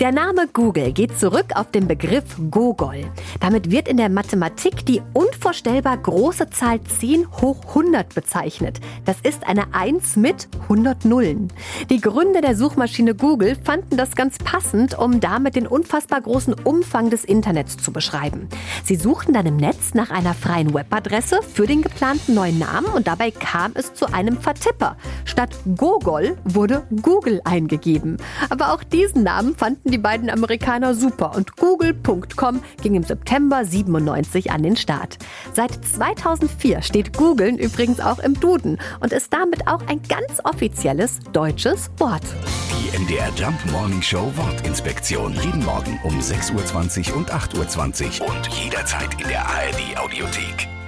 Der Name Google geht zurück auf den Begriff Gogol. Damit wird in der Mathematik die unvorstellbar große Zahl 10 hoch 100 bezeichnet. Das ist eine 1 mit 100 Nullen. Die Gründer der Suchmaschine Google fanden das ganz passend, um damit den unfassbar großen Umfang des Internets zu beschreiben. Sie suchten dann im Netz nach einer freien Webadresse für den geplanten neuen Namen und dabei kam es zu einem Vertipper. Statt Gogol wurde Google eingegeben. Aber auch diesen Namen fanden die beiden Amerikaner super und Google.com ging im September 97 an den Start. Seit 2004 steht Googlen übrigens auch im Duden und ist damit auch ein ganz offizielles deutsches Wort. Die MDR Jump Morning Show Wortinspektion. Jeden Morgen um 6.20 Uhr und 8.20 Uhr und jederzeit in der ARD Audiothek.